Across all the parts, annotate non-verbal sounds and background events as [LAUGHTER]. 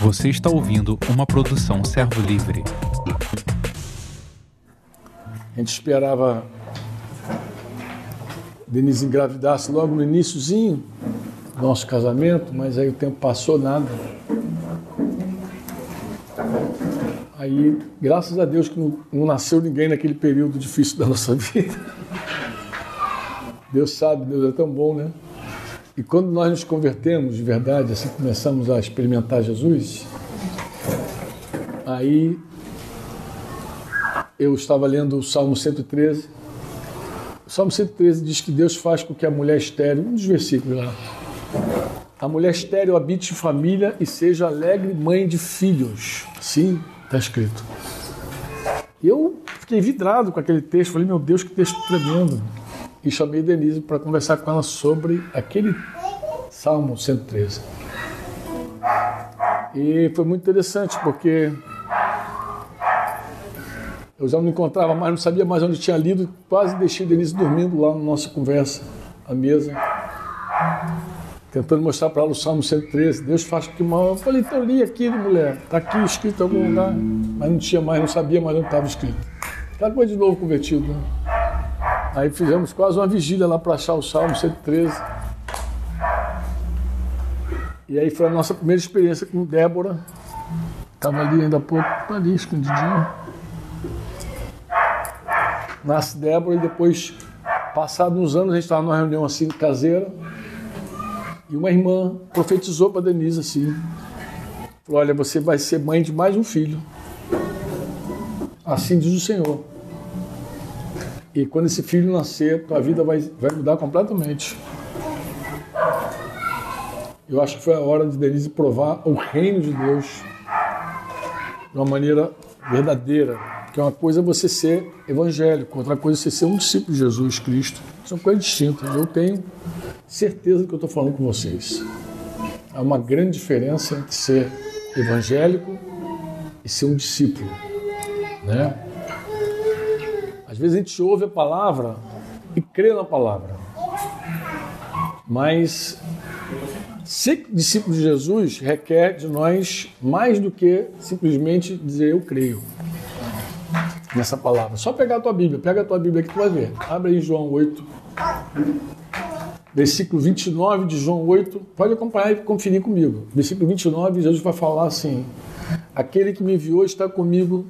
Você está ouvindo uma produção Servo Livre. A gente esperava Denise engravidasse logo no iníciozinho do nosso casamento, mas aí o tempo passou nada. Aí, graças a Deus que não, não nasceu ninguém naquele período difícil da nossa [LAUGHS] vida. Deus sabe, Deus é tão bom, né? E quando nós nos convertemos de verdade, assim começamos a experimentar Jesus, aí eu estava lendo o Salmo 113. O Salmo 113 diz que Deus faz com que a mulher estéreo, um dos versículos lá, a mulher estéreo habite em família e seja alegre mãe de filhos. Sim, está escrito. E eu fiquei vidrado com aquele texto, falei, meu Deus, que texto tremendo e chamei Denise para conversar com ela sobre aquele Salmo 113. E foi muito interessante porque eu já não encontrava mais, não sabia mais onde tinha lido, quase deixei Denise dormindo lá na nossa conversa, à mesa, tentando mostrar para ela o Salmo 113. Deus faz que mal. Eu falei, então li aqui, mulher, está aqui escrito em algum lugar, mas não tinha mais, não sabia mais onde estava escrito. Aquela coisa de novo convertido, né? Aí fizemos quase uma vigília lá para achar o Salmo 113. E aí foi a nossa primeira experiência com Débora. Estava ali ainda pouco, ali escondidinho. Nasce Débora e depois, passados uns anos, a gente estava numa reunião assim caseira. E uma irmã profetizou para Denise assim: falou, Olha, você vai ser mãe de mais um filho. Assim diz o Senhor. E quando esse filho nascer, tua vida vai, vai mudar completamente. Eu acho que foi a hora de Denise provar o reino de Deus de uma maneira verdadeira. Que uma coisa é você ser evangélico, outra coisa é você ser um discípulo de Jesus Cristo. São coisas distintas. Eu tenho certeza do que eu estou falando com vocês. Há uma grande diferença entre ser evangélico e ser um discípulo. Né? Às vezes a gente ouve a palavra e crê na palavra. Mas ser discípulo de Jesus requer de nós mais do que simplesmente dizer eu creio nessa palavra. Só pegar a tua Bíblia, pega a tua Bíblia que tu vai ver. Abre aí João 8, versículo 29 de João 8. Pode acompanhar e conferir comigo. Versículo 29, Jesus vai falar assim: Aquele que me enviou está comigo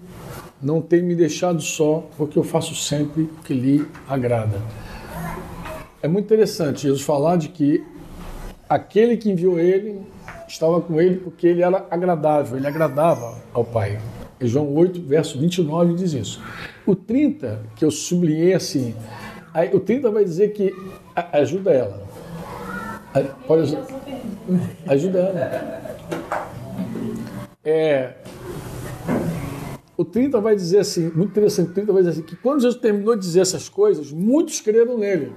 não tem me deixado só, porque eu faço sempre o que lhe agrada. É muito interessante Jesus falar de que aquele que enviou ele estava com ele porque ele era agradável, ele agradava ao Pai. E João 8, verso 29 diz isso. O 30, que eu sublinhei assim, aí, o 30 vai dizer que ajuda ela. Ajuda ela. É, o 30 vai dizer assim, muito interessante, o 30 vai dizer assim, que quando Jesus terminou de dizer essas coisas, muitos creram nele.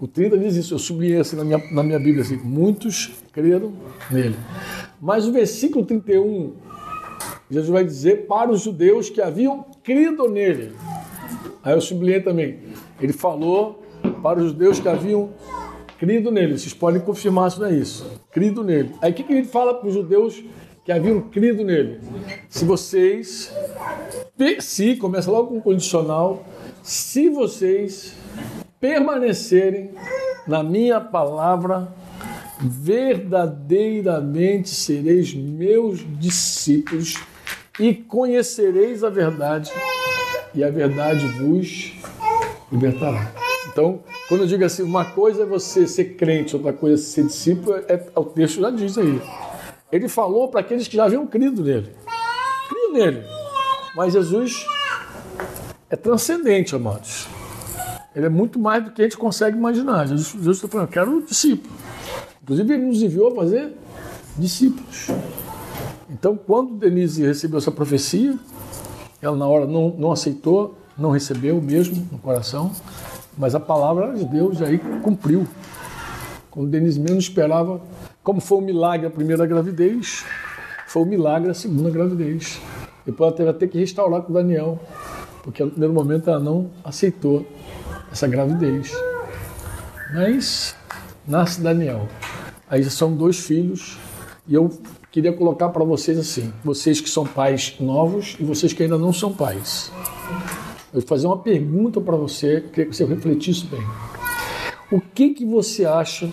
O 30 diz isso, eu sublinhei assim na minha, na minha Bíblia, assim, muitos creram nele. Mas o versículo 31, Jesus vai dizer para os judeus que haviam crido nele. Aí eu sublinhei também, ele falou para os judeus que haviam crido nele. Vocês podem confirmar se não é isso. Crido nele. Aí o que, que ele fala para os judeus que haviam crido nele. Se vocês, se, começa logo com condicional, se vocês permanecerem na minha palavra, verdadeiramente sereis meus discípulos e conhecereis a verdade, e a verdade vos libertará. Então, quando eu digo assim, uma coisa é você ser crente, outra coisa é ser discípulo, é, o texto já diz aí. Ele falou para aqueles que já haviam crido nele. Criam nele. Mas Jesus é transcendente, amados. Ele é muito mais do que a gente consegue imaginar. Jesus, Jesus está falando, eu quero discípulo. Inclusive, ele nos enviou a fazer discípulos. Então, quando Denise recebeu essa profecia, ela na hora não, não aceitou, não recebeu mesmo no coração, mas a palavra de Deus aí cumpriu. Quando Denise menos esperava, como foi um milagre a primeira gravidez, foi um milagre a segunda gravidez. Depois ela teve até que restaurar com o Daniel, porque no primeiro momento ela não aceitou essa gravidez. Mas nasce Daniel. Aí são dois filhos. E eu queria colocar para vocês assim, vocês que são pais novos e vocês que ainda não são pais. Eu vou fazer uma pergunta para você, queria que você refletisse bem. O que que você acha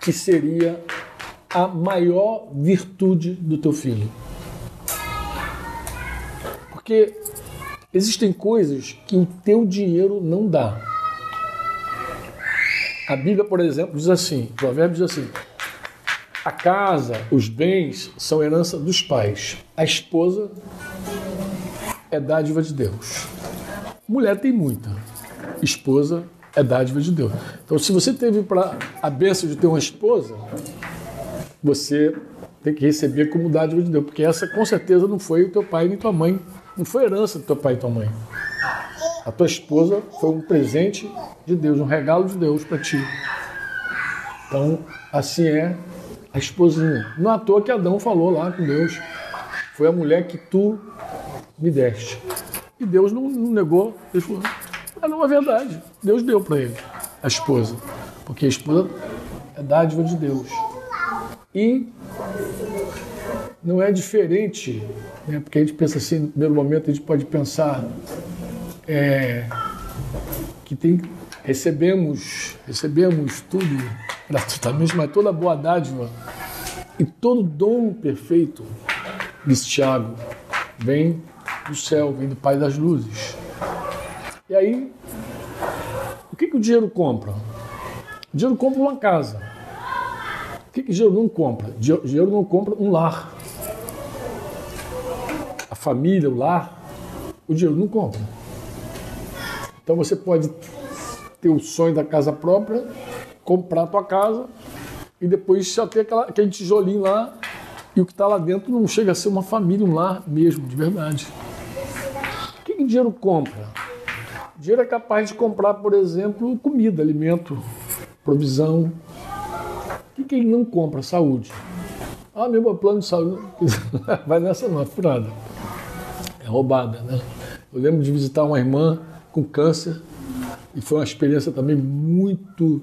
que seria a maior virtude do teu filho? Porque existem coisas que o teu dinheiro não dá. A Bíblia, por exemplo, diz assim, Provérbios diz assim: a casa, os bens são herança dos pais. A esposa é dádiva de Deus. Mulher tem muita. Esposa é dádiva de Deus. Então, se você teve para a bênção de ter uma esposa, você tem que receber como dádiva de Deus, porque essa com certeza não foi o teu pai nem tua mãe, não foi herança do teu pai e tua mãe. A tua esposa foi um presente de Deus, um regalo de Deus para ti. Então, assim é a esposinha. Não à toa que Adão falou lá com Deus. Foi a mulher que tu me deste. E Deus não, não negou. Deus falou, ah, não é verdade. Deus deu para ele, a esposa. Porque a esposa é dádiva de Deus. E não é diferente, né? porque a gente pensa assim, no primeiro momento a gente pode pensar é, que tem, recebemos, recebemos tudo gratuitamente, mas toda boa dádiva e todo dom perfeito, diz Tiago, vem do céu, vem do Pai das luzes. E aí, o que, que o dinheiro compra? O dinheiro compra uma casa. Que, que não compra? Dinheiro não compra um lar. A família, o lar, o dinheiro não compra. Então você pode ter o sonho da casa própria, comprar a tua casa e depois só ter aquela, aquele tijolinho lá e o que está lá dentro não chega a ser uma família, um lar mesmo, de verdade. O que, que dinheiro compra? O dinheiro é capaz de comprar, por exemplo, comida, alimento, provisão. O que, que ele não compra? Saúde. Ah, meu plano de saúde. [LAUGHS] Vai nessa não, é furada. É roubada, né? Eu lembro de visitar uma irmã com câncer e foi uma experiência também muito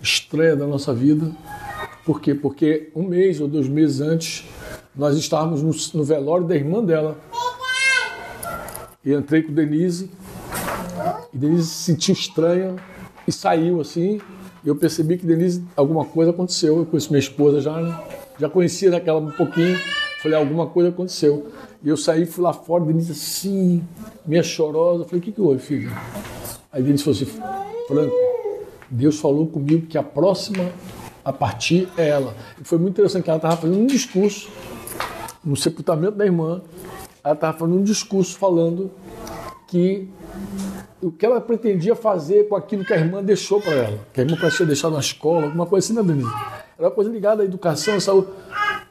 estranha da nossa vida. Por quê? Porque um mês ou dois meses antes nós estávamos no, no velório da irmã dela. E entrei com Denise. E Denise se sentiu estranha e saiu assim. Eu percebi que Denise, alguma coisa aconteceu. Eu conheço minha esposa já, né? já conhecia daquela um pouquinho. Falei, alguma coisa aconteceu. E eu saí, fui lá fora, Denise assim, meia chorosa. Falei, o que, que houve, filho? Aí Denise falou assim, Franco, Deus falou comigo que a próxima a partir é ela. E foi muito interessante que ela estava fazendo um discurso no sepultamento da irmã. Ela estava fazendo um discurso falando que o que ela pretendia fazer com aquilo que a irmã deixou para ela. Que a irmã parecia deixar na escola, alguma coisa assim, né, Denise? Era uma coisa ligada à educação, à saúde.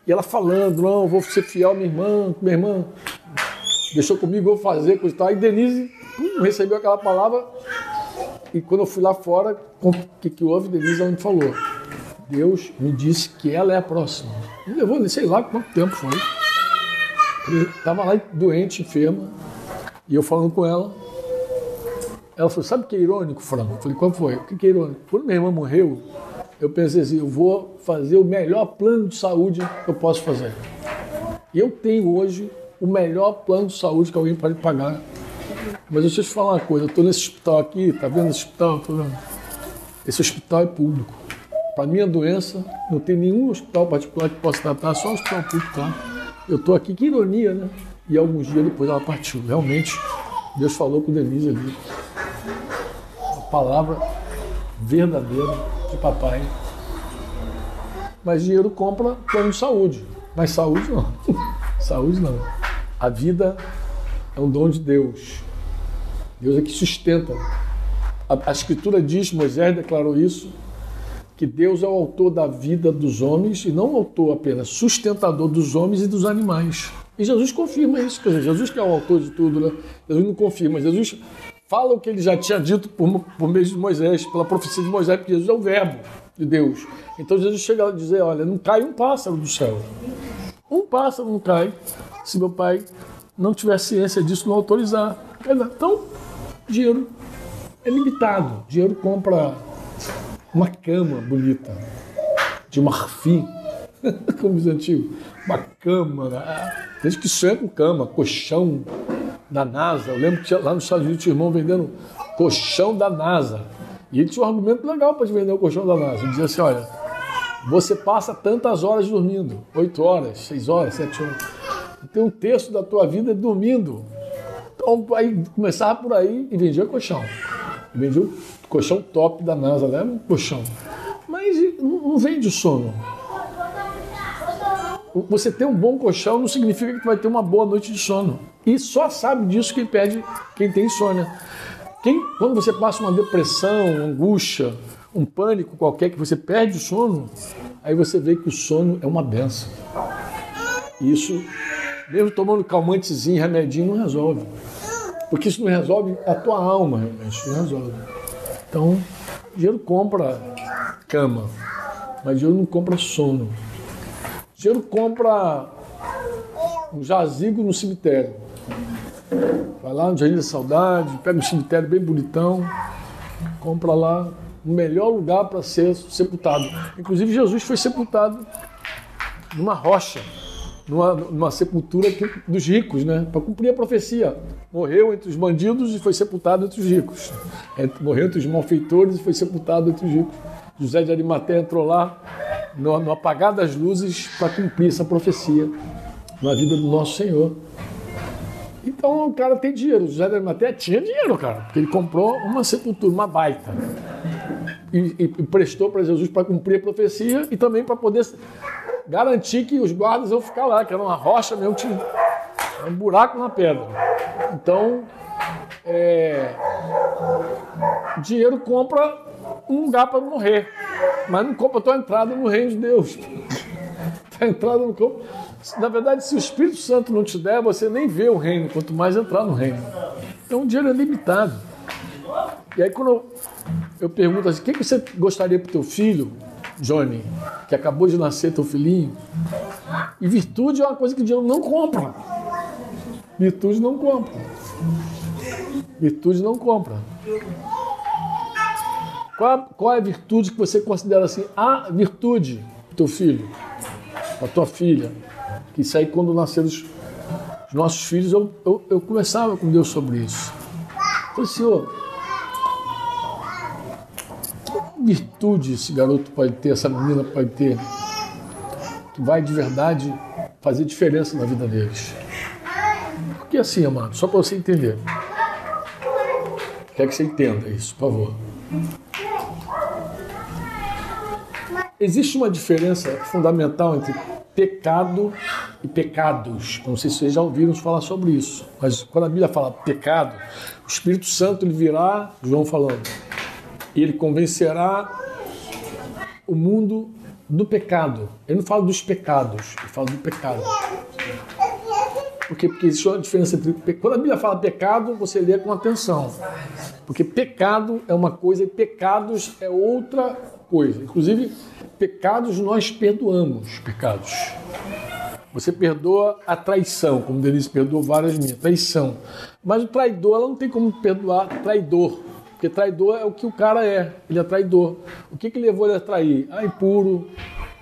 E ela falando, não, vou ser fiel à minha irmã, minha irmã deixou comigo, vou fazer, coisa e tal. E Denise hum, recebeu aquela palavra. E quando eu fui lá fora, o que, que houve? Denise ela me falou. Deus me disse que ela é a próxima. Me levou, sei lá quanto tempo foi. Estava lá doente, enferma, e eu falando com ela. Ela falou: Sabe o que é irônico, Franco? Eu falei: Qual foi? O que é irônico? Quando minha irmã morreu, eu pensei assim: eu vou fazer o melhor plano de saúde que eu posso fazer. Eu tenho hoje o melhor plano de saúde que alguém pode pagar. Mas deixa eu te falar uma coisa: eu estou nesse hospital aqui, tá vendo esse hospital? Tô vendo. Esse hospital é público. Para minha doença, não tem nenhum hospital particular que possa tratar, só o hospital público, tá? Eu estou aqui, que ironia, né? E alguns dias depois ela partiu. Realmente, Deus falou com Denise ali. Palavra verdadeira de papai. Mas dinheiro compra plano de saúde. Mas saúde não. [LAUGHS] saúde não. A vida é um dom de Deus. Deus é que sustenta. A, a Escritura diz, Moisés declarou isso, que Deus é o autor da vida dos homens e não o autor apenas, sustentador dos homens e dos animais. E Jesus confirma isso, quer dizer, Jesus que é o autor de tudo, né? Jesus não confirma, Jesus fala o que ele já tinha dito por, por meio de Moisés, pela profecia de Moisés, porque Jesus é o verbo de Deus. Então Jesus chega a dizer, olha, não cai um pássaro do céu. Um pássaro não cai se meu pai não tiver ciência disso, não autorizar. Então, dinheiro é limitado. Dinheiro compra uma cama bonita, de marfim, [LAUGHS] como diz antigo, uma cama. Né? Gente que sonha com cama, colchão da NASA. Eu lembro que tinha, lá nos Estados Unidos tinha irmão vendendo colchão da NASA. E ele tinha um argumento legal para vender o colchão da NASA. Ele dizia assim: olha, você passa tantas horas dormindo, 8 horas, 6 horas, 7 horas. Tem um terço da tua vida dormindo. Então, aí começava por aí e vendia colchão. Vendia o colchão top da NASA, leva um colchão. Mas não vende o sono. Você ter um bom colchão não significa que vai ter uma boa noite de sono. E só sabe disso quem perde, quem tem insônia. Quem, quando você passa uma depressão, angústia, um pânico qualquer que você perde o sono, aí você vê que o sono é uma benção. Isso, mesmo tomando calmantezinho, remedinho, não resolve. Porque isso não resolve a tua alma, realmente, não resolve. Então, dinheiro compra cama, mas dinheiro não compra sono. Dinheiro compra um jazigo no cemitério. Vai lá no Jardim da Saudade, pega um cemitério bem bonitão, compra lá o melhor lugar para ser sepultado. Inclusive, Jesus foi sepultado numa rocha, numa, numa sepultura dos ricos, né? para cumprir a profecia. Morreu entre os bandidos e foi sepultado entre os ricos. Morreu entre os malfeitores e foi sepultado entre os ricos. José de Arimaté entrou lá no, no apagar das luzes para cumprir essa profecia na vida do nosso Senhor. Então o cara tem dinheiro. José de Arimaté tinha dinheiro, cara, porque ele comprou uma sepultura, uma baita e, e prestou para Jesus para cumprir a profecia e também para poder garantir que os guardas iam ficar lá, que era uma rocha mesmo, tinha um buraco na pedra. Então, é, dinheiro compra um lugar para morrer, mas não compra a tua entrada no reino de Deus. [LAUGHS] tua entrada no corpo. Na verdade, se o Espírito Santo não te der, você nem vê o reino, quanto mais entrar no reino. Então, o dinheiro é limitado. E aí, quando eu pergunto assim: o que você gostaria para o teu filho, Johnny, que acabou de nascer, teu filhinho? E virtude é uma coisa que o dinheiro não compra. Virtude não compra. Virtude não compra. Qual, qual é a virtude que você considera assim? A virtude do teu filho, da tua filha. Que isso aí, quando nasceram os, os nossos filhos, eu, eu, eu conversava com Deus sobre isso. Eu falei, Senhor, virtude esse garoto pode ter, essa menina pode ter, que vai de verdade fazer diferença na vida deles. Porque assim, amado, só para você entender. Quer que você entenda isso, por favor. Existe uma diferença fundamental entre pecado e pecados. Não sei se vocês já ouviram falar sobre isso, mas quando a Bíblia fala pecado, o Espírito Santo ele virá, João falando, e ele convencerá o mundo do pecado. Ele não fala dos pecados, ele fala do pecado. Porque, porque existe uma diferença entre. Quando a Bíblia fala pecado, você lê com atenção. Porque pecado é uma coisa e pecados é outra coisa. Inclusive, pecados nós perdoamos pecados. Você perdoa a traição, como Denise perdoou várias minhas, traição. Mas o traidor, ela não tem como perdoar traidor. Porque traidor é o que o cara é, ele é traidor. O que, que levou ele a trair? Ah, impuro,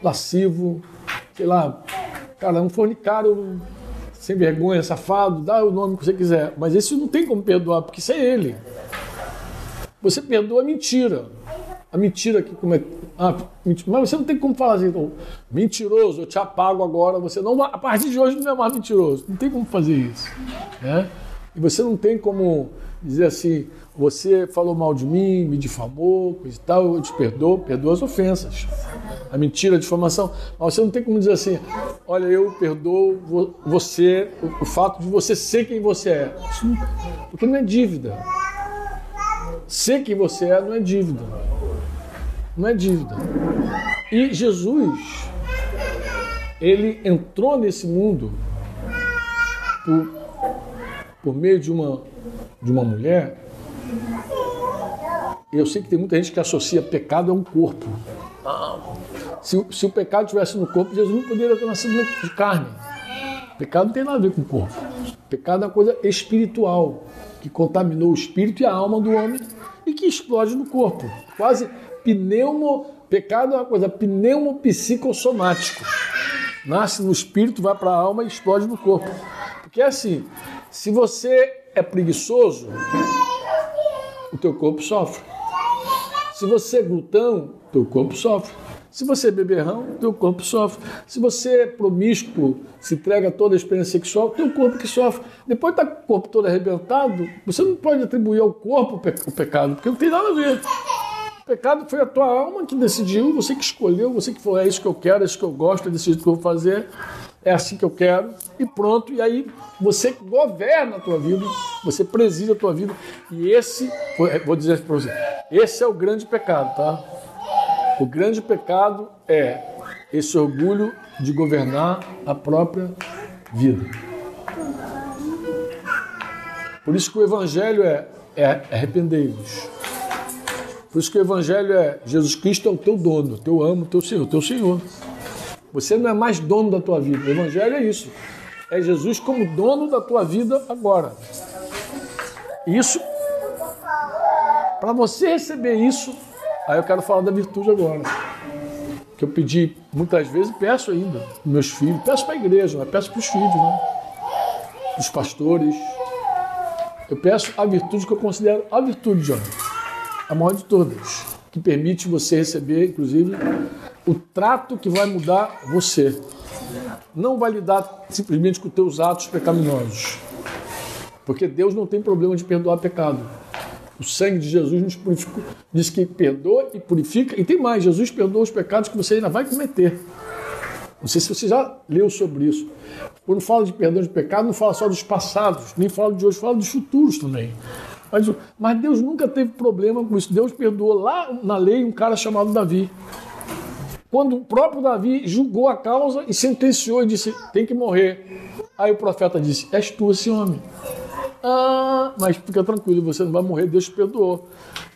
lascivo, sei lá, cara, um fornicário sem vergonha, safado, dá o nome que você quiser. Mas esse não tem como perdoar, porque isso é ele. Você perdoa a mentira. A mentira que como é. Ah. Mas você não tem como falar assim, então, mentiroso, eu te apago agora, você não. A partir de hoje não é mais mentiroso. Não tem como fazer isso. Né? E você não tem como dizer assim, você falou mal de mim, me difamou, coisa e tal, eu te perdoo, perdoo as ofensas. A mentira, a difamação. Mas você não tem como dizer assim, olha, eu perdoo você, o, fato de você ser quem você é. Não, porque não é dívida. Ser quem você é não é dívida. Não é dívida. E Jesus, ele entrou nesse mundo por, por meio de uma, de uma mulher eu sei que tem muita gente que associa pecado a um corpo. Se, se, o pecado tivesse no corpo, Jesus não poderia ter nascido de carne. Pecado não tem nada a ver com o corpo. Pecado é uma coisa espiritual, que contaminou o espírito e a alma do homem e que explode no corpo. Quase pneumo. Pecado é uma coisa pneumopsicossomático. Nasce no espírito, vai para a alma e explode no corpo. Porque é assim, se você é preguiçoso, o teu corpo sofre. Se você é glutão, teu corpo sofre. Se você é beberrão, teu corpo sofre. Se você é promíscuo, se entrega toda a experiência sexual, teu corpo que sofre. Depois está com o corpo todo arrebentado, você não pode atribuir ao corpo o pecado, porque não tem nada a ver. Pecado foi a tua alma que decidiu, você que escolheu, você que falou, é isso que eu quero, é isso que eu gosto, é jeito que eu vou fazer, é assim que eu quero, e pronto. E aí você governa a tua vida, você preside a tua vida. E esse, vou dizer para você, esse é o grande pecado, tá? O grande pecado é esse orgulho de governar a própria vida. Por isso que o Evangelho é, é arrependei-vos. Por isso que o Evangelho é Jesus Cristo é o teu dono, teu amo, teu Senhor, teu Senhor. Você não é mais dono da tua vida. O Evangelho é isso. É Jesus como dono da tua vida agora. Isso, para você receber isso, Aí eu quero falar da virtude agora. Que eu pedi muitas vezes, peço ainda, meus filhos, peço para a igreja, mas peço para os filhos, né? Os pastores. Eu peço a virtude que eu considero a virtude, John, a maior de todas, que permite você receber, inclusive, o trato que vai mudar você. Não vai lidar simplesmente com teus atos pecaminosos. Porque Deus não tem problema de perdoar pecado. O sangue de Jesus nos purificou, diz que perdoa e purifica. E tem mais, Jesus perdoa os pecados que você ainda vai cometer. Não sei se você já leu sobre isso. Quando fala de perdão de pecado, não fala só dos passados, nem fala de hoje, fala dos futuros também. Mas, mas Deus nunca teve problema com isso. Deus perdoou lá na lei um cara chamado Davi. Quando o próprio Davi julgou a causa e sentenciou e disse: tem que morrer. Aí o profeta disse: És tu esse homem. Ah, mas fica tranquilo, você não vai morrer, Deus te perdoou.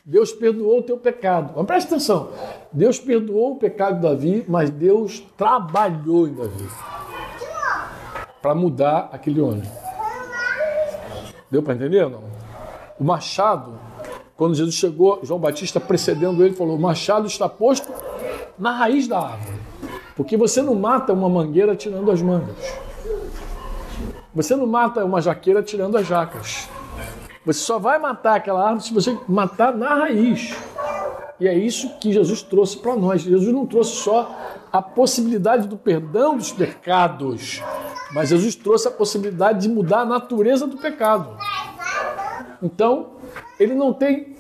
Deus perdoou o teu pecado. Mas presta atenção: Deus perdoou o pecado de Davi, mas Deus trabalhou em Davi para mudar aquele homem. Deu para entender ou não? O machado, quando Jesus chegou, João Batista precedendo ele, falou: O machado está posto na raiz da árvore. Porque você não mata uma mangueira tirando as mangas. Você não mata uma jaqueira tirando as jacas. Você só vai matar aquela árvore se você matar na raiz. E é isso que Jesus trouxe para nós. Jesus não trouxe só a possibilidade do perdão dos pecados, mas Jesus trouxe a possibilidade de mudar a natureza do pecado. Então, ele não tem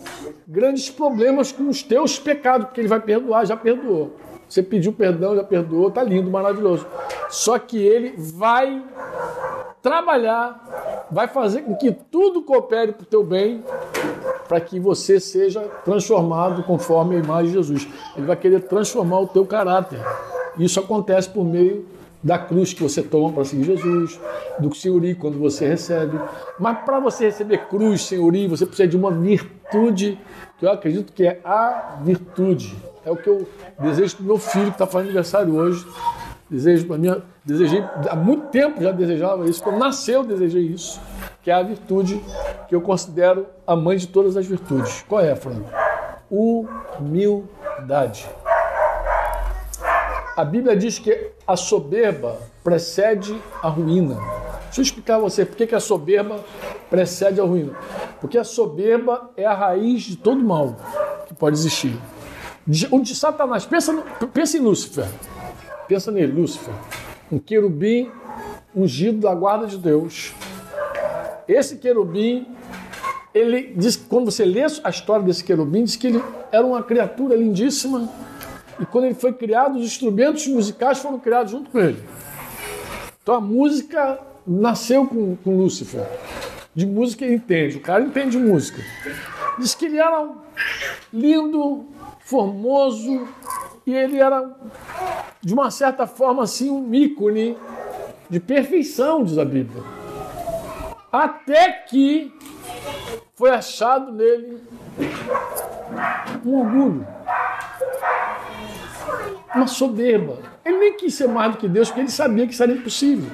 grandes problemas com os teus pecados, porque ele vai perdoar, já perdoou. Você pediu perdão, já perdoou, tá lindo, maravilhoso. Só que ele vai trabalhar, vai fazer com que tudo coopere para o teu bem, para que você seja transformado conforme a imagem de Jesus. Ele vai querer transformar o teu caráter. Isso acontece por meio da cruz que você toma para seguir Jesus, do senhori quando você recebe. Mas para você receber cruz, senhori, você precisa de uma virtude, que eu acredito que é a virtude. É o que eu desejo para meu filho que está fazendo aniversário hoje. Desejo para minha, desejei há muito tempo já desejava isso. Quando nasceu desejei isso, que é a virtude que eu considero a mãe de todas as virtudes. Qual é, Franco? Humildade. A Bíblia diz que a soberba precede a ruína. Deixa eu explicar a você por que a soberba precede a ruína. Porque a soberba é a raiz de todo mal que pode existir. O de Satanás, pensa, no, pensa em Lúcifer. Pensa nele, Lúcifer, um querubim ungido da guarda de Deus. Esse querubim, ele diz quando você lê a história desse querubim, diz que ele era uma criatura lindíssima e quando ele foi criado, os instrumentos musicais foram criados junto com ele. Então a música nasceu com, com Lúcifer. De música ele entende, o cara entende música. Diz que ele era lindo, formoso, e ele era, de uma certa forma, assim, um ícone de perfeição, diz a Bíblia. Até que foi achado nele um orgulho, uma soberba. Ele nem quis ser mais do que Deus, porque ele sabia que isso era impossível.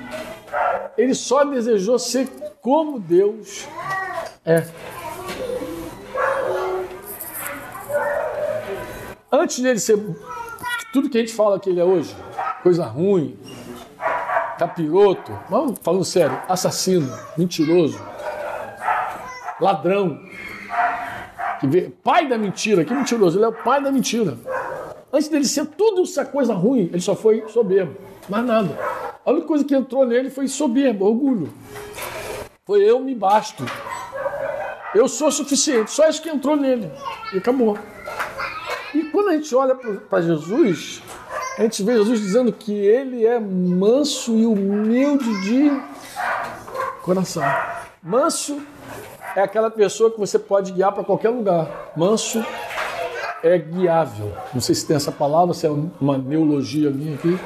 Ele só desejou ser como Deus é. Antes dele ser tudo que a gente fala que ele é hoje, coisa ruim, capiroto, vamos falando sério, assassino, mentiroso, ladrão, pai da mentira, que mentiroso, ele é o pai da mentira. Antes dele ser tudo essa coisa ruim, ele só foi soberbo, mais nada. A única coisa que entrou nele foi soberbo, orgulho. Foi eu me basto. Eu sou suficiente, só isso que entrou nele. E acabou. E quando a gente olha para Jesus, a gente vê Jesus dizendo que ele é manso e humilde de coração. Manso é aquela pessoa que você pode guiar para qualquer lugar. Manso é guiável. Não sei se tem essa palavra, se é uma neologia minha aqui,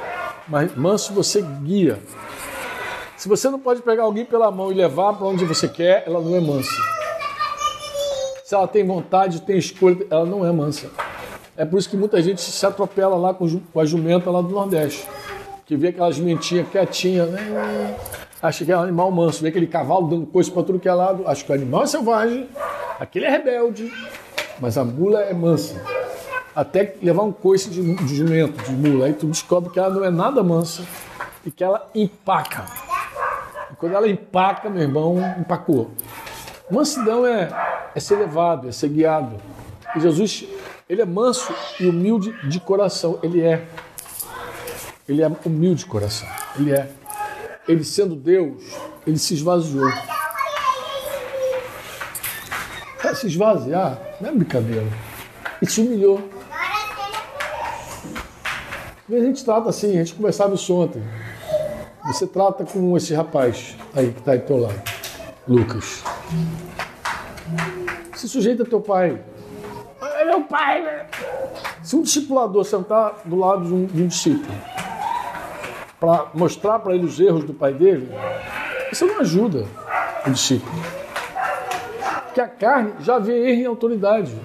mas manso você guia. Se você não pode pegar alguém pela mão e levar para onde você quer, ela não é mansa. Se ela tem vontade, tem escolha, ela não é mansa. É por isso que muita gente se atropela lá com a jumenta lá do Nordeste. Que vê aquelas jumentinhas quietinhas, né? Acha que é um animal manso. Vê aquele cavalo dando coisa para tudo que é lado. Acho que o animal é selvagem, aquele é rebelde, mas a mula é mansa. Até levar um coice de, de jumento, de mula. Aí tu descobre que ela não é nada mansa e que ela empaca. E quando ela empaca, meu irmão, empacou. Mansidão é, é ser levado, é ser guiado. E Jesus ele é manso e humilde de coração. Ele é. Ele é humilde de coração. Ele é. Ele sendo Deus, ele se esvaziou. Se esvaziar, não é brincadeira. E se humilhou. A gente trata assim, a gente conversava isso ontem. Você trata com esse rapaz aí que está aí do teu lado, Lucas. Se sujeita teu pai, meu pai. Né? Se um discipulador sentar do lado de um, de um discípulo para mostrar para ele os erros do pai dele, isso não ajuda o discípulo. Porque a carne já vê erro em autoridade.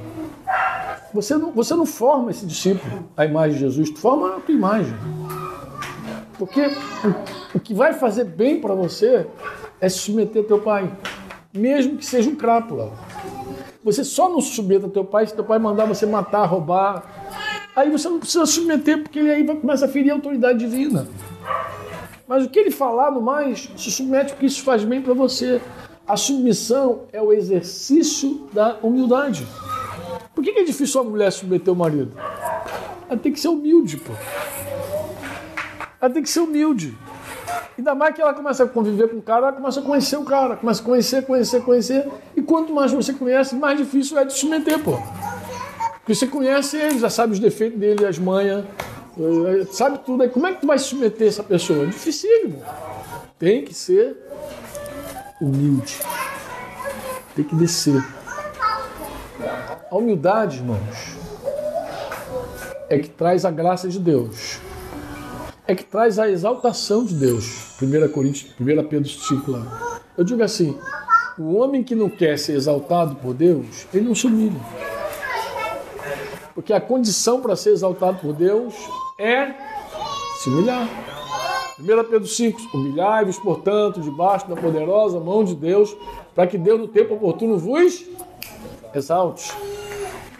Você não, você não forma esse discípulo à imagem de Jesus, tu forma a tua imagem. Porque o, o que vai fazer bem para você é se submeter ao teu pai, mesmo que seja um crápula. Você só não se submeta ao teu pai se teu pai mandar você matar, roubar. Aí você não precisa submeter, porque ele aí vai começar a ferir a autoridade divina. Mas o que ele falar no mais, se submete porque isso faz bem para você. A submissão é o exercício da humildade. Por que é difícil a mulher submeter o marido? Ela tem que ser humilde, pô. Ela tem que ser humilde. Ainda mais que ela começa a conviver com o cara, ela começa a conhecer o cara, começa a conhecer, conhecer, conhecer. E quanto mais você conhece, mais difícil é de se meter, pô. Porque você conhece ele, já sabe os defeitos dele, as manhas, eh, sabe tudo. Aí como é que tu vai submeter essa pessoa? Dificílimo. Tem que ser humilde. Tem que descer. A humildade, irmãos, é que traz a graça de Deus é que traz a exaltação de Deus. 1 Coríntios, 1 Pedro 5 lá. Eu digo assim, o homem que não quer ser exaltado por Deus, ele não se humilha. Porque a condição para ser exaltado por Deus é se humilhar. 1 Pedro 5, humilhai-vos, portanto, debaixo da poderosa mão de Deus, para que Deus no tempo oportuno vos exalte.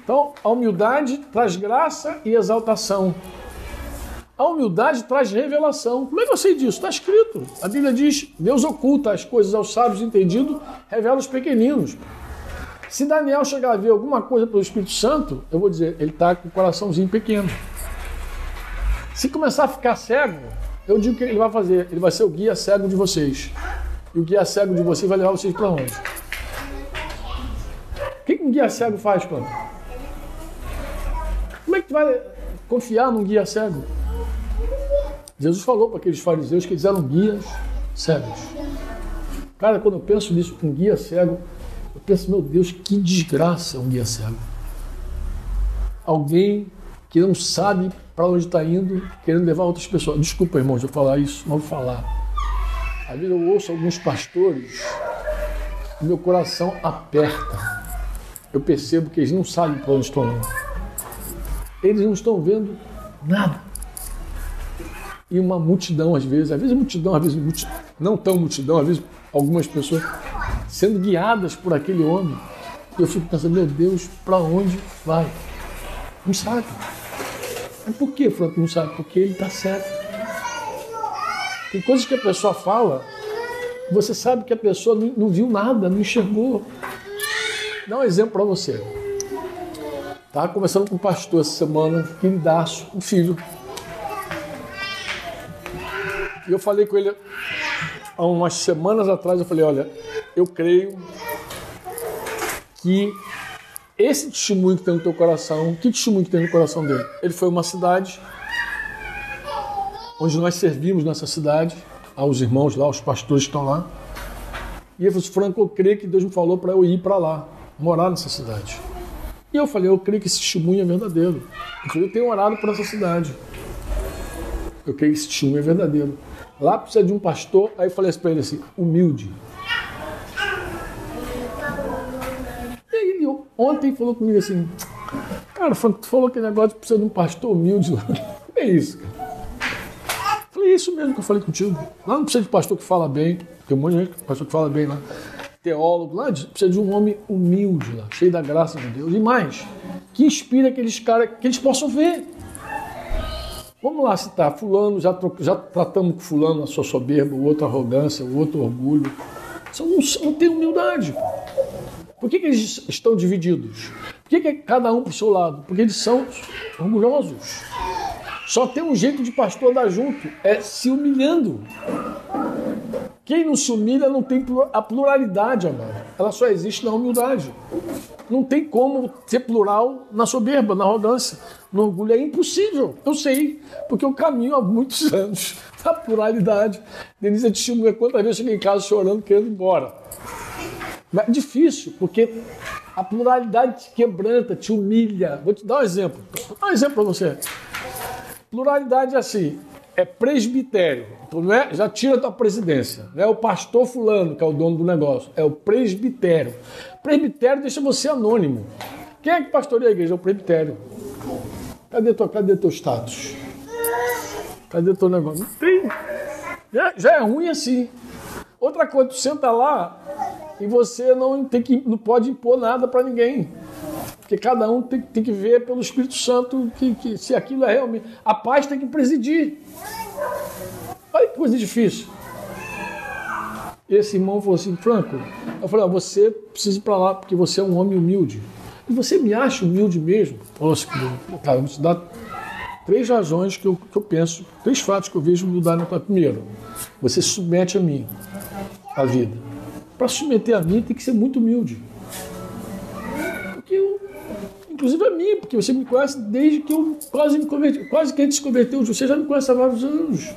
Então, a humildade traz graça e exaltação. A humildade traz revelação. Como é que eu sei disso? Está escrito. A Bíblia diz: Deus oculta as coisas aos sábios entendidos, revela os pequeninos. Se Daniel chegar a ver alguma coisa pelo Espírito Santo, eu vou dizer, ele está com o coraçãozinho pequeno. Se começar a ficar cego, eu digo que ele vai fazer, ele vai ser o guia cego de vocês. E o guia cego de vocês vai levar vocês para onde? O que um guia cego faz, Plano? Como é que tu vai confiar num guia cego? Jesus falou para aqueles fariseus que eles eram guias cegos. Cara, quando eu penso nisso, um guia cego, eu penso, meu Deus, que desgraça um guia cego. Alguém que não sabe para onde está indo, querendo levar outras pessoas. Desculpa, irmãos, eu falar isso, não vou falar. Às vezes eu ouço alguns pastores, meu coração aperta. Eu percebo que eles não sabem para onde estão indo. Eles não estão vendo nada e uma multidão, às vezes, às vezes multidão, às vezes multidão, não tão multidão, às vezes algumas pessoas sendo guiadas por aquele homem. Eu fico pensando, meu Deus, para onde vai? Não sabe. Mas por que Franco não sabe? Porque ele está certo. Tem coisas que a pessoa fala, você sabe que a pessoa não, não viu nada, não enxergou. Dá um exemplo para você. Estava conversando com um pastor essa semana, queridaço, um filho. E eu falei com ele há umas semanas atrás, eu falei, olha, eu creio que esse testemunho que tem no teu coração, que testemunho que tem no coração dele? Ele foi uma cidade onde nós servimos nessa cidade, aos irmãos lá, os pastores que estão lá. E ele falou assim, Franco, eu creio que Deus me falou para eu ir para lá, morar nessa cidade. E eu falei, eu creio que esse testemunho é verdadeiro. Eu tenho orado por essa cidade. Eu creio que esse testemunho é verdadeiro. Lá precisa de um pastor, aí eu falei assim para ele assim, humilde. Ontem falou comigo assim, cara, tu falou que negócio precisa de um pastor humilde. [LAUGHS] É isso, cara. Falei, é isso mesmo que eu falei contigo. Lá não precisa de pastor que fala bem, tem um monte de pastor que fala bem lá. Teólogo, lá precisa de um homem humilde lá, cheio da graça de Deus. E mais, que inspira aqueles caras, que eles possam ver. Vamos lá citar, fulano, já, já tratamos com fulano a sua soberba, o outro arrogância, o outro orgulho. São, não, não tem humildade. Por que, que eles estão divididos? Por que, que cada um para o seu lado? Porque eles são orgulhosos. Só tem um jeito de pastor andar junto, é se humilhando. Quem não se humilha não tem a pluralidade, amado. Ela só existe na humildade. Não tem como ser plural na soberba, na arrogância, no orgulho. É impossível. Eu sei, porque eu caminho há muitos [LAUGHS] anos na pluralidade. Denise é testemunha quantas vezes eu cheguei em casa chorando, querendo ir embora. É difícil, porque a pluralidade te quebranta, te humilha. Vou te dar um exemplo. Vou dar um exemplo para você. Pluralidade é assim, é presbitério. Então não é, já tira da presidência. Não é o pastor fulano que é o dono do negócio, é o presbitério. Presbitério deixa você anônimo. Quem é que pastoreia a igreja? É o presbitério. Cadê teu, cadê teu status? Cadê teu negócio? Não tem. Já, já é ruim assim. Outra coisa, tu senta lá e você não, tem que, não pode impor nada para ninguém. Porque cada um tem, tem que ver pelo Espírito Santo que, que, se aquilo é realmente. A paz tem que presidir. Olha que coisa difícil. Esse irmão falou assim, Franco, eu falei, ah, você precisa ir para lá porque você é um homem humilde. E você me acha humilde mesmo? Nossa, cara, vou te dar três razões que eu, que eu penso, três fatos que eu vejo humildade na tua. Primeiro, você submete a mim, a vida. Para submeter a mim tem que ser muito humilde. Inclusive a mim, porque você me conhece desde que eu quase me converti, quase que a gente se converteu. Você já me conhece há vários anos.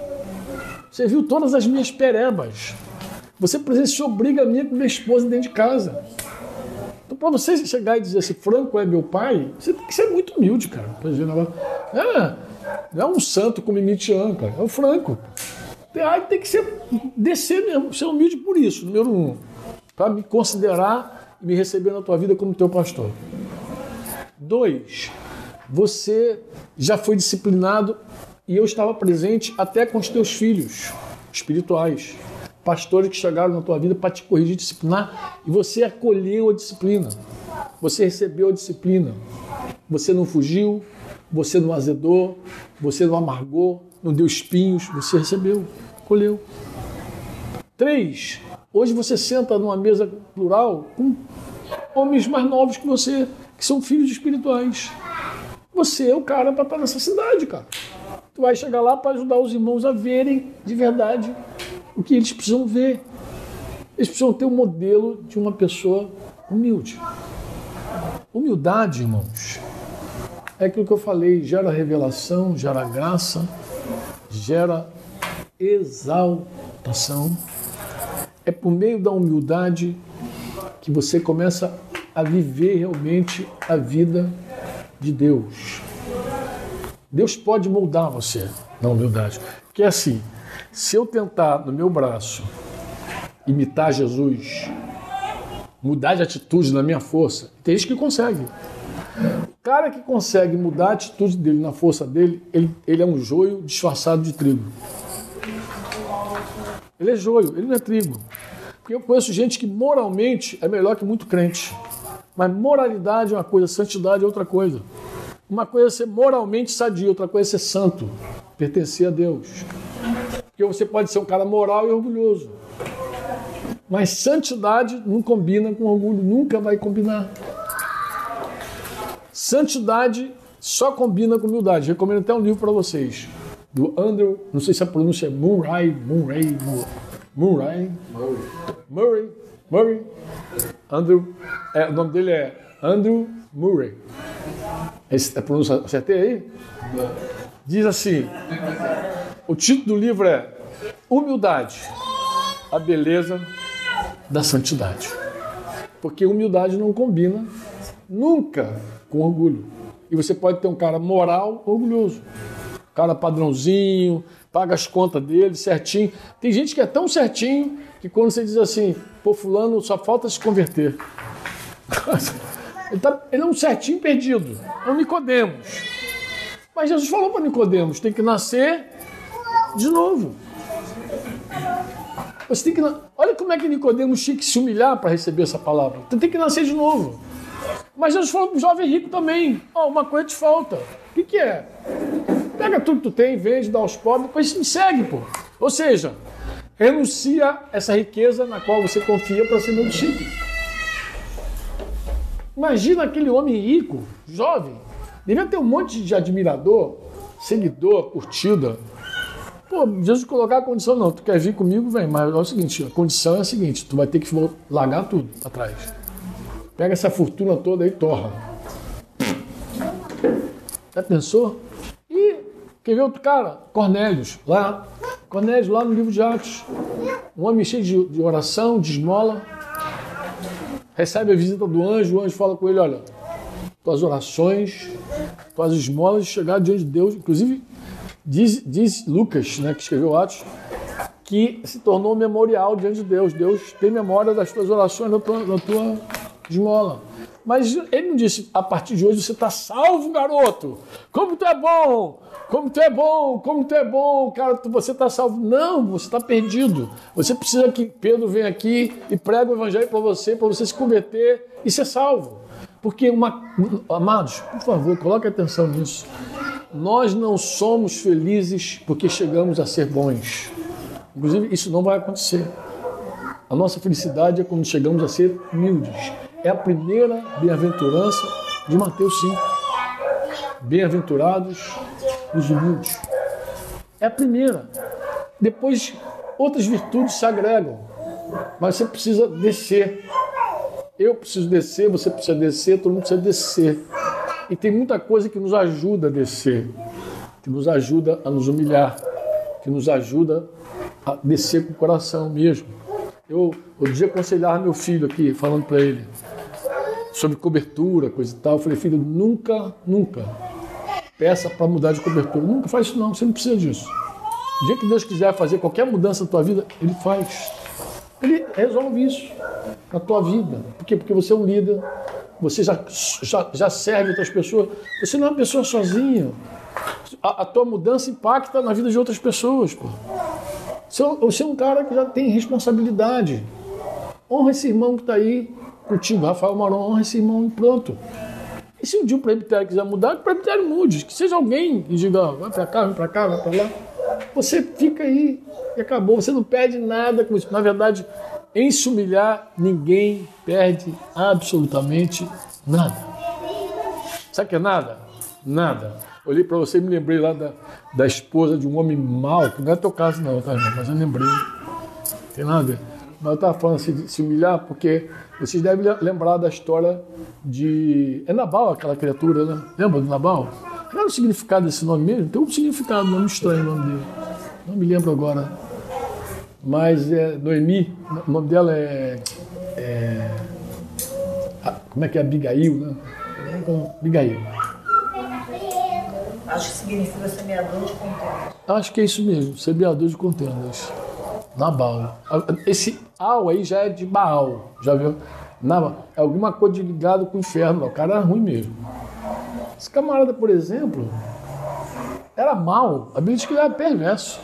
Você viu todas as minhas perebas. Você presenciou briga minha com minha esposa dentro de casa. Então, para você chegar e dizer assim, Franco é meu pai, você tem que ser muito humilde, cara. É, não é um santo como Mitian, cara. É o Franco. Aí tem que ser, descer mesmo, ser humilde por isso, número um. Para me considerar e me receber na tua vida como teu pastor. Dois, você já foi disciplinado e eu estava presente até com os teus filhos espirituais, pastores que chegaram na tua vida para te corrigir, disciplinar, e você acolheu a disciplina, você recebeu a disciplina, você não fugiu, você não azedou, você não amargou, não deu espinhos, você recebeu, acolheu. Três, hoje você senta numa mesa plural com homens mais novos que você, que são filhos espirituais. Você é o cara para estar nessa cidade, cara. Tu vai chegar lá para ajudar os irmãos a verem de verdade o que eles precisam ver. Eles precisam ter um modelo de uma pessoa humilde. Humildade, irmãos, é aquilo que eu falei: gera revelação, gera graça, gera exaltação. É por meio da humildade que você começa a viver realmente a vida de Deus. Deus pode moldar você na humildade. Que é assim, se eu tentar no meu braço imitar Jesus, mudar de atitude na minha força, tem gente que consegue. O cara que consegue mudar a atitude dele na força dele, ele, ele é um joio disfarçado de trigo. Ele é joio, ele não é trigo. Porque eu conheço gente que moralmente é melhor que muito crente. Mas moralidade é uma coisa, santidade é outra coisa. Uma coisa é ser moralmente sadio, outra coisa é ser santo, pertencer a Deus. Porque você pode ser um cara moral e orgulhoso. Mas santidade não combina com orgulho, nunca vai combinar. Santidade só combina com humildade. Recomendo até um livro para vocês, do Andrew, não sei se a pronúncia é Murray, Murray, Murray, Murray, Murray, Andrew, é, o nome dele é Andrew Murray. Esse, a pronúncia acertei aí? Diz assim: o título do livro é Humildade, a beleza da santidade. Porque humildade não combina nunca com orgulho. E você pode ter um cara moral orgulhoso. Cara padrãozinho, paga as contas dele certinho. Tem gente que é tão certinho que quando você diz assim, pô, fulano só falta se converter. [LAUGHS] Ele, tá, ele é um certinho perdido. É um Nicodemos. Mas Jesus falou para Nicodemos, tem que nascer de novo. Você tem que Olha como é que Nicodemos tinha que se humilhar para receber essa palavra. Você tem que nascer de novo. Mas Jesus falou para o jovem rico também: oh, uma coisa te falta. O que, que é? Pega tudo que tu tem, vende, dá aos pobres, depois me segue, pô. Ou seja, renuncia essa riqueza na qual você confia para ser meu discípulo. Imagina aquele homem rico, jovem, devia ter um monte de admirador, seguidor, curtida. Pô, Jesus colocar a condição, não, tu quer vir comigo, vem, mas é o seguinte, a condição é a seguinte, tu vai ter que largar tudo atrás. Pega essa fortuna toda e torra. Já pensou? Quer ver outro cara? Cornélios, lá. Cornélios, lá no livro de Atos. Um homem cheio de, de oração, de esmola recebe a visita do anjo, o anjo fala com ele, olha, tuas orações, tuas esmolas chegaram diante de Deus, inclusive diz, diz Lucas, né, que escreveu Atos, que se tornou memorial diante de Deus. Deus tem memória das tuas orações, da tua, da tua esmola. Mas ele não disse, a partir de hoje você está salvo, garoto. Como tu é bom, como tu é bom, como tu é bom, cara, você está salvo. Não, você está perdido. Você precisa que Pedro venha aqui e pregue o evangelho para você, para você se converter e ser salvo. Porque, uma, amados, por favor, coloque atenção nisso. Nós não somos felizes porque chegamos a ser bons. Inclusive, isso não vai acontecer. A nossa felicidade é quando chegamos a ser humildes é a primeira bem-aventurança de Mateus 5. Bem-aventurados os humildes. É a primeira. Depois, outras virtudes se agregam. Mas você precisa descer. Eu preciso descer, você precisa descer, todo mundo precisa descer. E tem muita coisa que nos ajuda a descer, que nos ajuda a nos humilhar, que nos ajuda a descer com o coração mesmo. Eu, outro dia, aconselhava meu filho aqui, falando para ele: sobre cobertura, coisa e tal. Eu falei, filho, nunca, nunca peça para mudar de cobertura. Nunca faz isso não, você não precisa disso. O dia que Deus quiser fazer qualquer mudança na tua vida, Ele faz. Ele resolve isso na tua vida. Por quê? Porque você é um líder, você já, já, já serve outras pessoas. Você não é uma pessoa sozinha. A, a tua mudança impacta na vida de outras pessoas. Pô. Você, é você é um cara que já tem responsabilidade. Honra esse irmão que está aí contigo, Rafael Maron, honra esse irmão e pronto. E se um dia o presbitério quiser mudar, que o presbitério mude. Que seja alguém que diga, vai para cá, vai para cá, vai para lá. Você fica aí e acabou. Você não perde nada com isso. Na verdade, em se humilhar, ninguém perde absolutamente nada. Sabe o que é nada? Nada. Olhei para você e me lembrei lá da, da esposa de um homem mau, que não é teu caso não, tá, mas eu lembrei. Tem nada a ver. Mas eu estava falando assim, de se humilhar porque vocês devem lembrar da história de. É Nabal aquela criatura, né? Lembra do Nabal? Qual era o significado desse nome mesmo? Tem um significado, um nome estranho o nome dele. Não me lembro agora. Mas é Noemi, o nome dela é. é como é que é? Abigail, né? Abigail. Acho que significa semeador de contendas. Acho que é isso mesmo, semeador de contendas. Nabal. Esse Al aí já é de Baal, já viu? Nabal. É alguma coisa ligada com o inferno. O cara era ruim mesmo. Esse camarada, por exemplo, era mal. A Bíblia diz que ele era perverso.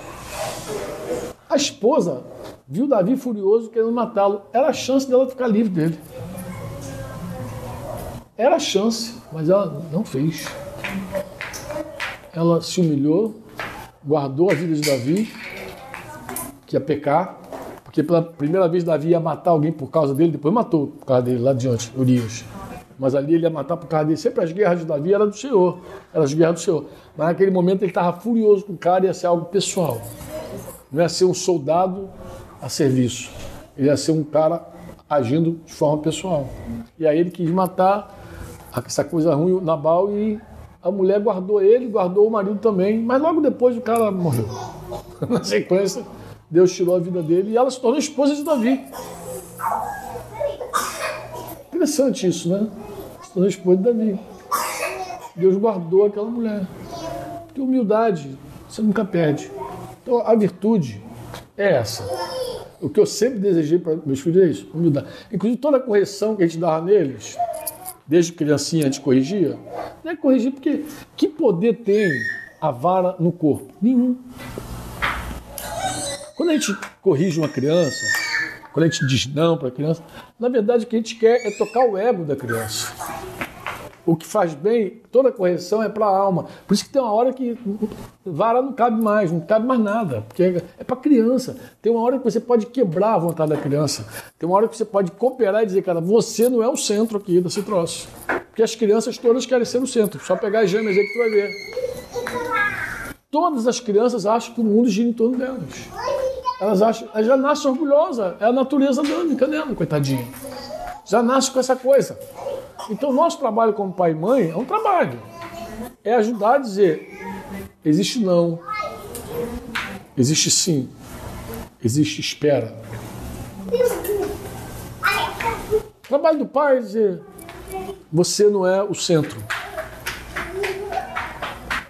A esposa viu Davi furioso querendo matá-lo. Era a chance dela ficar livre dele. Era a chance, mas ela não fez. Ela se humilhou, guardou a vida de Davi que ia pecar, porque pela primeira vez Davi ia matar alguém por causa dele, depois matou por causa dele lá adiante, Urias. Mas ali ele ia matar por causa dele. Sempre as guerras de Davi eram do Senhor, eram as guerras do Senhor. Mas naquele momento ele estava furioso com o cara, ia ser algo pessoal. Não ia ser um soldado a serviço. Ele ia ser um cara agindo de forma pessoal. E aí ele quis matar essa coisa ruim, Nabal, e a mulher guardou ele, guardou o marido também, mas logo depois o cara morreu. [LAUGHS] Na sequência, Deus tirou a vida dele e ela se tornou esposa de Davi. Interessante isso, né? Se tornou esposa de Davi. Deus guardou aquela mulher. Que humildade, você nunca perde. Então a virtude é essa. O que eu sempre desejei para meus filhos é isso, humildade. Inclusive toda a correção que a gente dava neles, desde criancinha a gente corrigia, não é corrigir porque que poder tem a vara no corpo? Nenhum. Quando a gente corrige uma criança, quando a gente diz não para a criança, na verdade o que a gente quer é tocar o ego da criança. O que faz bem, toda correção é para a alma. Por isso que tem uma hora que vara não cabe mais, não cabe mais nada, porque é para criança. Tem uma hora que você pode quebrar a vontade da criança. Tem uma hora que você pode cooperar e dizer, cara, você não é o centro aqui desse troço. Porque as crianças todas querem ser o centro. Só pegar as gêmeas aí que tu vai ver. Todas as crianças acham que o mundo gira em torno delas. Elas acham, elas já nascem orgulhosas. É a natureza dâmica dela, coitadinha. Já nasce com essa coisa. Então, nosso trabalho como pai e mãe é um trabalho. É ajudar a dizer: existe não, existe sim, existe espera. O trabalho do pai é dizer: você não é o centro.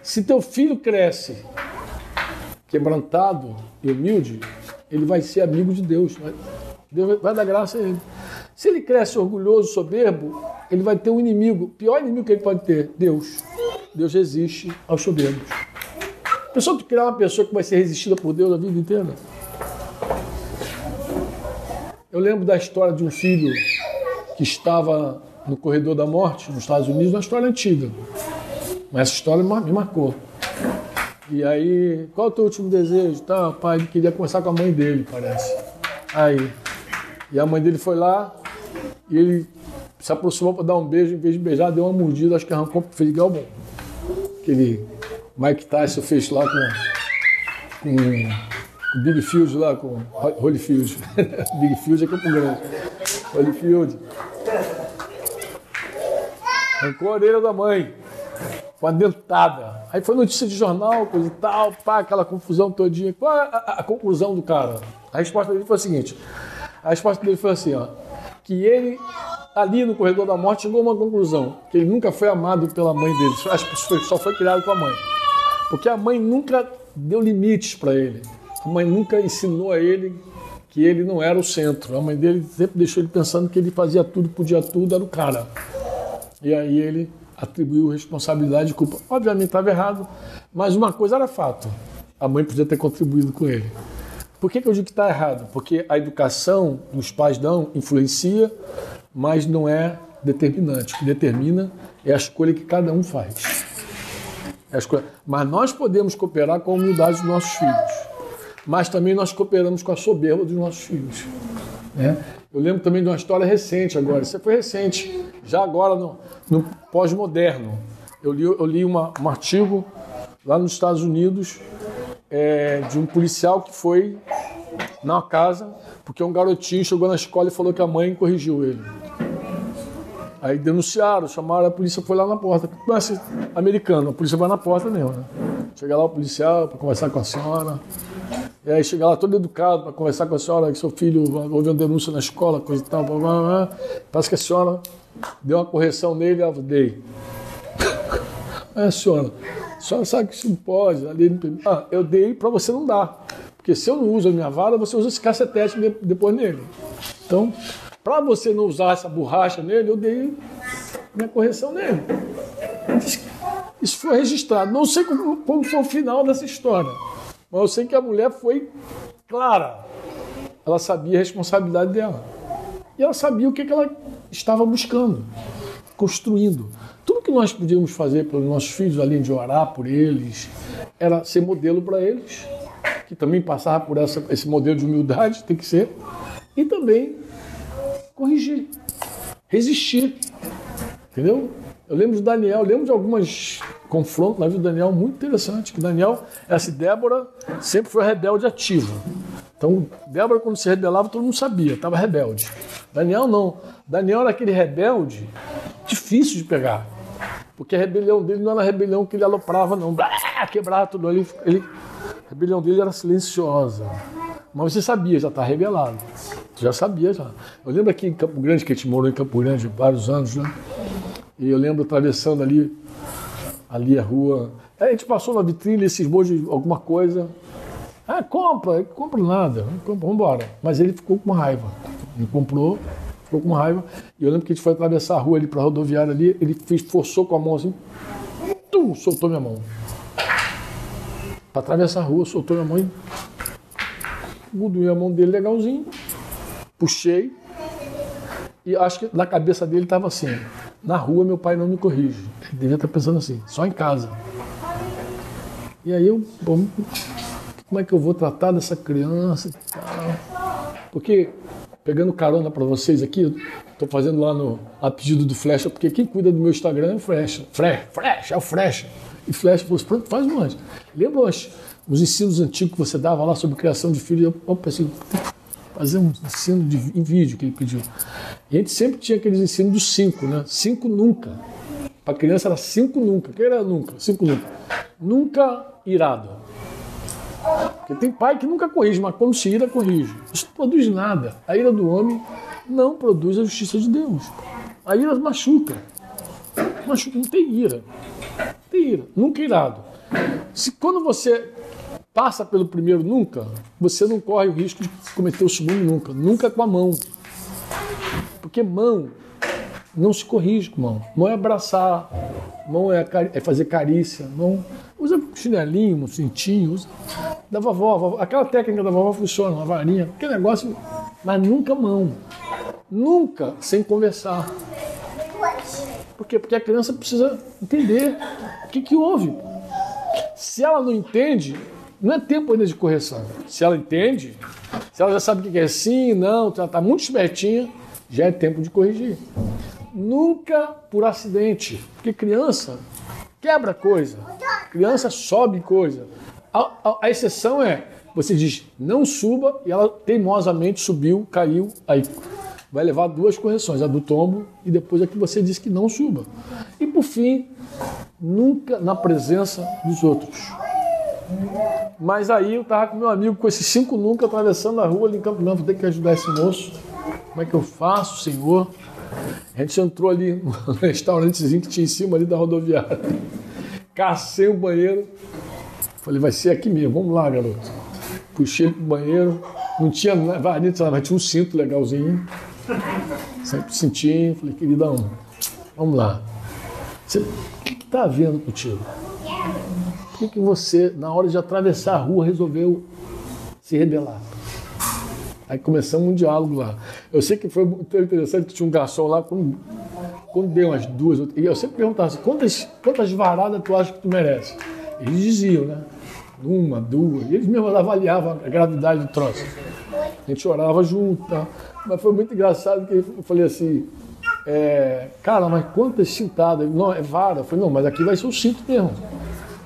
Se teu filho cresce quebrantado e humilde, ele vai ser amigo de Deus. Deus vai dar graça a ele. Se ele cresce orgulhoso, soberbo, ele vai ter um inimigo. O pior inimigo que ele pode ter, Deus. Deus resiste aos soberbos. Pessoal, tu criar uma pessoa que vai ser resistida por Deus a vida inteira. Eu lembro da história de um filho que estava no corredor da morte nos Estados Unidos, uma história antiga. Mas essa história me marcou. E aí, qual é o teu último desejo? Tá, pai, queria conversar com a mãe dele, parece. Aí. E a mãe dele foi lá e ele se aproximou para dar um beijo, em vez de beijar, deu uma mordida, acho que arrancou, fez igual bom. Aquele Mike Tyson fez lá com, com Big Field lá, com Holyfield. [LAUGHS] Big Field é Campo Grande. Holyfield. Arrancou a orelha da mãe, com a dentada. Aí foi notícia de jornal, coisa e tal, pá, aquela confusão todinha. Qual é a, a, a conclusão do cara? A resposta dele foi a seguinte: a resposta dele foi assim, ó, que ele ali no corredor da morte chegou a uma conclusão, que ele nunca foi amado pela mãe dele, só foi criado com a mãe. Porque a mãe nunca deu limites para ele. A mãe nunca ensinou a ele que ele não era o centro. A mãe dele sempre deixou ele pensando que ele fazia tudo, podia tudo, era o cara. E aí ele atribuiu responsabilidade e culpa. Obviamente estava errado, mas uma coisa era fato: a mãe podia ter contribuído com ele. Por que, que eu digo que está errado? Porque a educação que os pais dão influencia, mas não é determinante. O que determina é a escolha que cada um faz. É. Mas nós podemos cooperar com a humildade dos nossos filhos. Mas também nós cooperamos com a soberba dos nossos filhos. Né? Eu lembro também de uma história recente agora. Isso foi recente, já agora no, no pós-moderno. Eu li, eu li uma, um artigo lá nos Estados Unidos é, de um policial que foi na casa porque um garotinho chegou na escola e falou que a mãe corrigiu ele. Aí denunciaram, chamaram, a polícia foi lá na porta. Começa americano, a polícia vai na porta mesmo. Né? Chega lá o policial para conversar com a senhora. E aí chega lá todo educado para conversar com a senhora, que seu filho houve uma denúncia na escola, coisa e tal. Blá, blá, blá. Parece que a senhora deu uma correção nele, ela dei. Aí a senhora, a senhora sabe que isso não pode. Ah, eu dei para você não dar. Porque se eu não uso a minha vara, você usa esse cacetete depois nele. Então, para você não usar essa borracha nele, eu dei minha correção nele. Isso foi registrado. Não sei como, como foi o final dessa história, mas eu sei que a mulher foi clara. Ela sabia a responsabilidade dela. E ela sabia o que, que ela estava buscando, construindo. Tudo que nós podíamos fazer pelos nossos filhos, além de orar por eles, era ser modelo para eles que também passava por essa, esse modelo de humildade, tem que ser, e também corrigir, resistir. Entendeu? Eu lembro de Daniel, lembro de algumas confrontos na vida do Daniel muito interessante, que Daniel, essa Débora sempre foi rebelde ativa. Então, Débora, quando se rebelava, todo mundo sabia, estava rebelde. Daniel não. Daniel era aquele rebelde difícil de pegar. Porque a rebelião dele não era a rebelião que ele aloprava, não. Blá, quebrava tudo. Ele, ele, a rebelião dele era silenciosa. Mas você sabia, já está rebelado. Já sabia, já. Eu lembro aqui em Campo Grande, que a gente morou em Campo Grande vários anos, né? E eu lembro atravessando ali, ali a rua. Aí a gente passou na vitrine e cismou de alguma coisa. Ah, compra, compra nada, vamos embora. Mas ele ficou com raiva. Ele comprou, ficou com raiva. E eu lembro que a gente foi atravessar a rua ali para a rodoviária ali, ele fez, forçou com a mão assim, tum, soltou minha mão. Para atravessar a rua, soltou minha mão e mudou a mão dele legalzinho, puxei. E acho que na cabeça dele estava assim: na rua meu pai não me corrige. Ele devia estar pensando assim, só em casa. E aí eu, bom, como é que eu vou tratar dessa criança? Porque, pegando carona para vocês aqui, estou fazendo lá no a pedido do Flecha, porque quem cuida do meu Instagram é o Flecha. Flecha, Flecha, é o Flecha. E Flecha falou assim, pronto, faz mais. Lembra os, os ensinos antigos que você dava lá sobre criação de filhos? Eu, eu pensei, fazer um ensino de, em vídeo que ele pediu. E a gente sempre tinha aqueles ensinos dos cinco, né? Cinco nunca. Para criança era cinco nunca. Quem era nunca? Cinco nunca. Nunca irado. Porque tem pai que nunca corrige, mas quando se ira, corrige. Isso não produz nada. A ira do homem não produz a justiça de Deus. A ira machuca. Machuca, não tem ira. Não tem ira. Nunca irado. Se quando você passa pelo primeiro nunca, você não corre o risco de cometer o segundo nunca. Nunca com a mão. Porque mão não se corrige com mão. Mão é abraçar, mão é, é fazer carícia, mão usa chinelinho, um cintinho, usa da vovó, vovó, aquela técnica da vovó funciona, uma varinha, aquele negócio, mas nunca mão. Nunca sem conversar. Por quê? Porque a criança precisa entender o que, que houve. Se ela não entende, não é tempo ainda de correção. Se ela entende, se ela já sabe o que é sim, não, ela está muito espertinha, já é tempo de corrigir. Nunca por acidente, porque criança quebra coisa, criança sobe coisa. A, a, a, exceção é, você diz não suba e ela teimosamente subiu, caiu, aí vai levar duas correções, a do tombo e depois a que você diz que não suba. E por fim, nunca na presença dos outros. Mas aí eu tava com meu amigo com esses cinco nunca atravessando a rua ali em Campo Grande, vou ter que ajudar esse moço. Como é que eu faço, senhor? A gente entrou ali no [LAUGHS] restaurantezinho que tinha em cima ali da rodoviária. Cacei o banheiro. Falei, vai ser aqui mesmo, vamos lá, garoto. Puxei ele pro banheiro. Não tinha varinha, mas tinha um cinto legalzinho. Sempre cintinho. Falei, queridão, vamos lá. Você, o que está havendo contigo? Que, que você, na hora de atravessar a rua, resolveu se rebelar? Aí começamos um diálogo lá. Eu sei que foi muito interessante tinha um garçom lá, quando, quando deu umas duas, e eu sempre perguntava assim, quantas, quantas varadas tu acha que tu merece? Eles diziam, né? Uma, duas, e eles mesmos avaliavam a gravidade do troço. A gente orava junto, tá? mas foi muito engraçado que eu falei assim, é, cara, mas quantas cintadas? Não, é vara. Eu falei, não, mas aqui vai ser o cinto mesmo.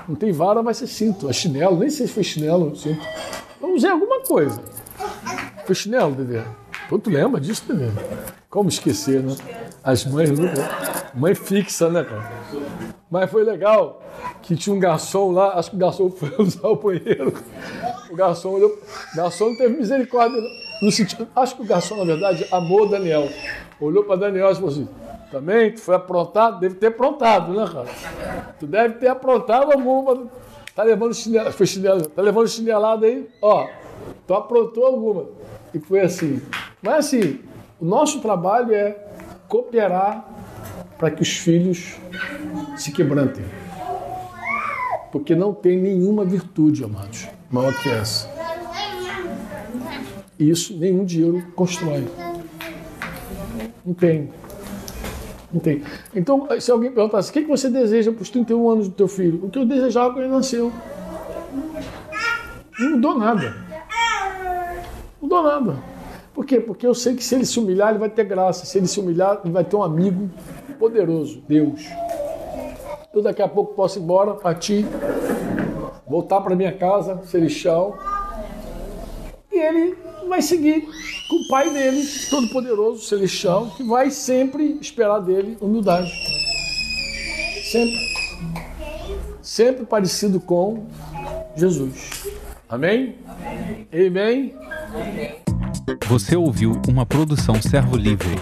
Não tem vara, vai ser cinto. É chinelo, nem sei se foi chinelo, cinto. Eu usei alguma coisa. Foi chinelo, Dedê? Pô, tu lembra disso, Dedê? Como esquecer, né? As mães, mãe fixa, né, cara? Mas foi legal que tinha um garçom lá, acho que o garçom foi [LAUGHS] usar o banheiro. O garçom olhou, o garçom não teve misericórdia, no sentido, acho que o garçom, na verdade, amou Daniel. Olhou para Daniel e falou assim: também, tu foi aprontado, deve ter aprontado, né, cara? Tu deve ter aprontado alguma. Tá levando chinelo, foi tá levando chinelada aí, ó. Tu aprontou alguma. E foi assim. Mas assim, o nosso trabalho é cooperar para que os filhos se quebrantem. Porque não tem nenhuma virtude, amados, maior que essa. Isso nenhum dinheiro constrói. Não tem. Tem. Então, se alguém perguntasse, o que você deseja para os 31 anos do teu filho? O que eu desejava quando ele nasceu. Não mudou nada. Não mudou nada. Por quê? Porque eu sei que se ele se humilhar, ele vai ter graça. Se ele se humilhar, ele vai ter um amigo poderoso, Deus. Eu daqui a pouco posso ir embora, partir, voltar para minha casa celestial. E ele vai seguir com o pai dele, todo-poderoso, celestial, que vai sempre esperar dele humildade. Sempre. Sempre parecido com Jesus. Amém? Amém? Você ouviu uma produção Servo Livre.